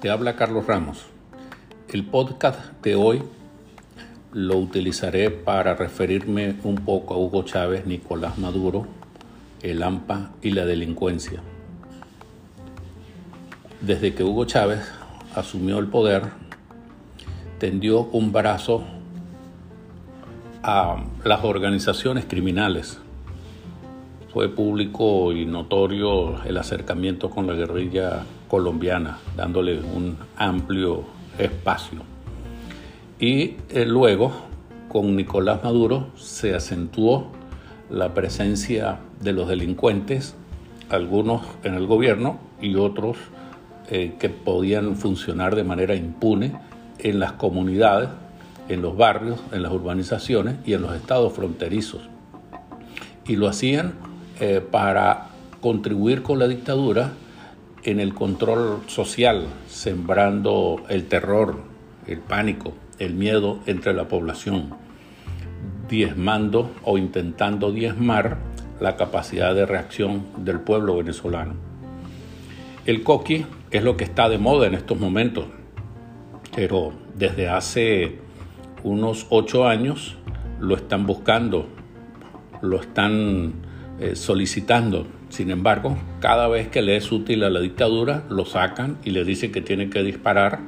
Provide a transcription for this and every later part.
Te habla Carlos Ramos. El podcast de hoy lo utilizaré para referirme un poco a Hugo Chávez, Nicolás Maduro, el AMPA y la delincuencia. Desde que Hugo Chávez asumió el poder, tendió un brazo a las organizaciones criminales. Fue público y notorio el acercamiento con la guerrilla colombiana, dándole un amplio espacio. Y eh, luego, con Nicolás Maduro, se acentuó la presencia de los delincuentes, algunos en el gobierno y otros eh, que podían funcionar de manera impune en las comunidades, en los barrios, en las urbanizaciones y en los estados fronterizos. Y lo hacían eh, para contribuir con la dictadura en el control social, sembrando el terror, el pánico, el miedo entre la población, diezmando o intentando diezmar la capacidad de reacción del pueblo venezolano. El coqui es lo que está de moda en estos momentos, pero desde hace unos ocho años lo están buscando, lo están eh, solicitando sin embargo, cada vez que le es útil a la dictadura, lo sacan y le dicen que tiene que disparar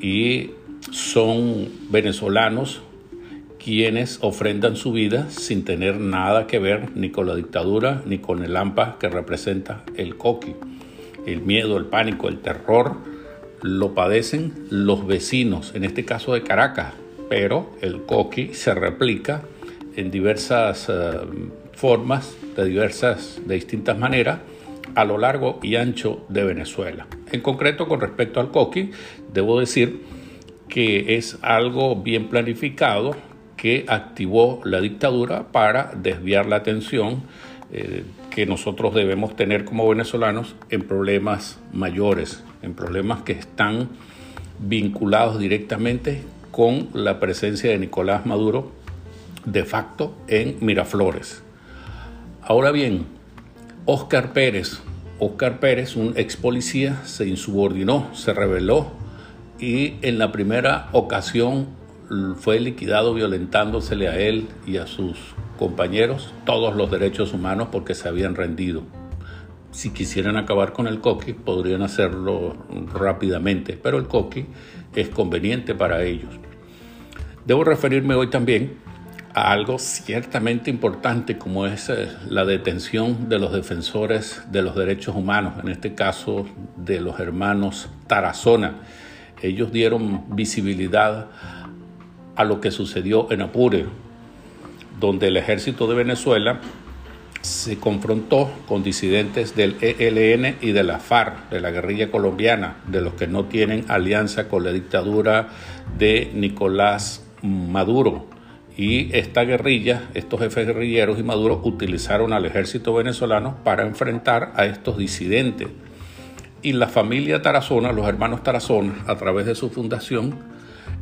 y son venezolanos quienes ofrendan su vida sin tener nada que ver ni con la dictadura ni con el AMPA que representa el coqui. El miedo, el pánico, el terror lo padecen los vecinos, en este caso de Caracas, pero el coqui se replica en diversas eh, formas, de diversas, de distintas maneras, a lo largo y ancho de Venezuela. En concreto, con respecto al coqui, debo decir que es algo bien planificado que activó la dictadura para desviar la atención eh, que nosotros debemos tener como venezolanos en problemas mayores, en problemas que están vinculados directamente con la presencia de Nicolás Maduro de facto en Miraflores. Ahora bien, Oscar Pérez, Oscar Pérez, un ex policía, se insubordinó, se rebeló y en la primera ocasión fue liquidado violentándosele a él y a sus compañeros todos los derechos humanos porque se habían rendido. Si quisieran acabar con el coqui, podrían hacerlo rápidamente, pero el coqui es conveniente para ellos. Debo referirme hoy también algo ciertamente importante como es eh, la detención de los defensores de los derechos humanos, en este caso de los hermanos Tarazona. Ellos dieron visibilidad a lo que sucedió en Apure, donde el ejército de Venezuela se confrontó con disidentes del ELN y de la FARC, de la guerrilla colombiana, de los que no tienen alianza con la dictadura de Nicolás Maduro. Y esta guerrilla, estos jefes guerrilleros y Maduro utilizaron al ejército venezolano para enfrentar a estos disidentes. Y la familia Tarazona, los hermanos Tarazona, a través de su fundación,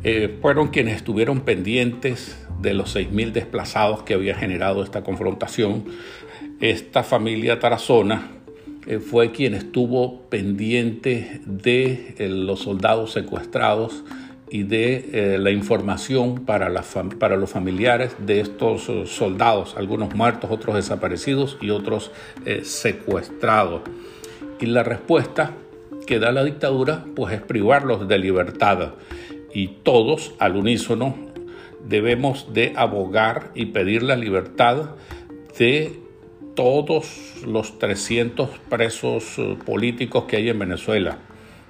eh, fueron quienes estuvieron pendientes de los 6.000 desplazados que había generado esta confrontación. Esta familia Tarazona eh, fue quien estuvo pendiente de eh, los soldados secuestrados y de eh, la información para, para los familiares de estos eh, soldados, algunos muertos, otros desaparecidos y otros eh, secuestrados. Y la respuesta que da la dictadura pues es privarlos de libertad y todos al unísono debemos de abogar y pedir la libertad de todos los 300 presos políticos que hay en Venezuela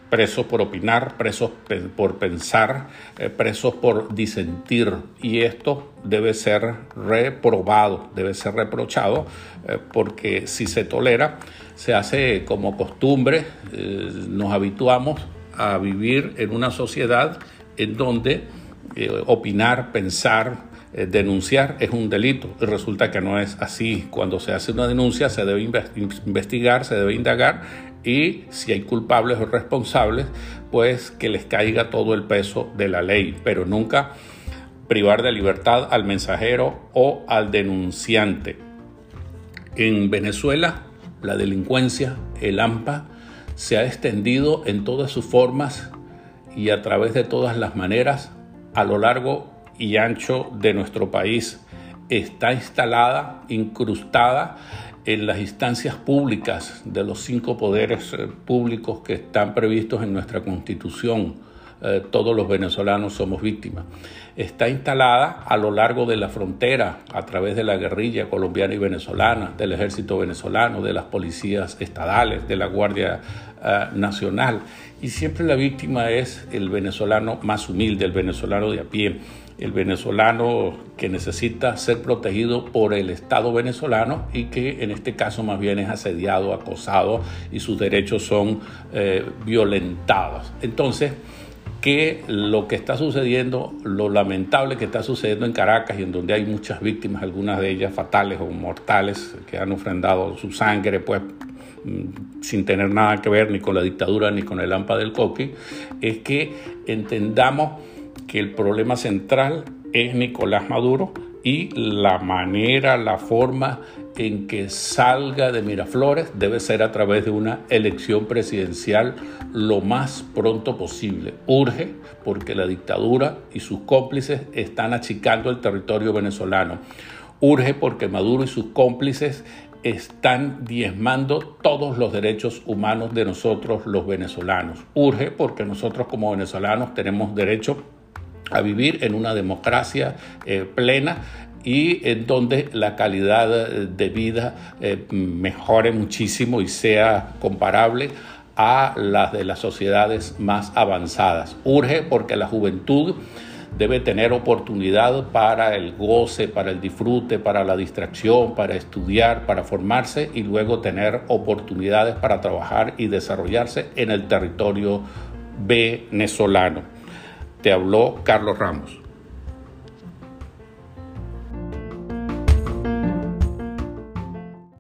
presos por opinar, presos por pensar, eh, presos por disentir. Y esto debe ser reprobado, debe ser reprochado, eh, porque si se tolera, se hace como costumbre, eh, nos habituamos a vivir en una sociedad en donde opinar, pensar, denunciar es un delito. Y resulta que no es así. Cuando se hace una denuncia se debe investigar, se debe indagar y si hay culpables o responsables, pues que les caiga todo el peso de la ley, pero nunca privar de libertad al mensajero o al denunciante. En Venezuela, la delincuencia, el AMPA, se ha extendido en todas sus formas y a través de todas las maneras a lo largo y ancho de nuestro país. Está instalada, incrustada en las instancias públicas de los cinco poderes eh, públicos que están previstos en nuestra constitución. Eh, todos los venezolanos somos víctimas. Está instalada a lo largo de la frontera a través de la guerrilla colombiana y venezolana, del ejército venezolano, de las policías estadales, de la Guardia eh, Nacional. Y siempre la víctima es el venezolano más humilde, el venezolano de a pie el venezolano que necesita ser protegido por el Estado venezolano y que en este caso más bien es asediado, acosado y sus derechos son eh, violentados. Entonces, que lo que está sucediendo, lo lamentable que está sucediendo en Caracas y en donde hay muchas víctimas, algunas de ellas fatales o mortales, que han ofrendado su sangre, pues mm, sin tener nada que ver ni con la dictadura ni con el AMPA del Coqui, es que entendamos que el problema central es Nicolás Maduro y la manera, la forma en que salga de Miraflores debe ser a través de una elección presidencial lo más pronto posible. Urge porque la dictadura y sus cómplices están achicando el territorio venezolano. Urge porque Maduro y sus cómplices están diezmando todos los derechos humanos de nosotros los venezolanos. Urge porque nosotros como venezolanos tenemos derecho a vivir en una democracia eh, plena y en donde la calidad de vida eh, mejore muchísimo y sea comparable a las de las sociedades más avanzadas. Urge porque la juventud debe tener oportunidad para el goce, para el disfrute, para la distracción, para estudiar, para formarse y luego tener oportunidades para trabajar y desarrollarse en el territorio venezolano. Te habló Carlos Ramos.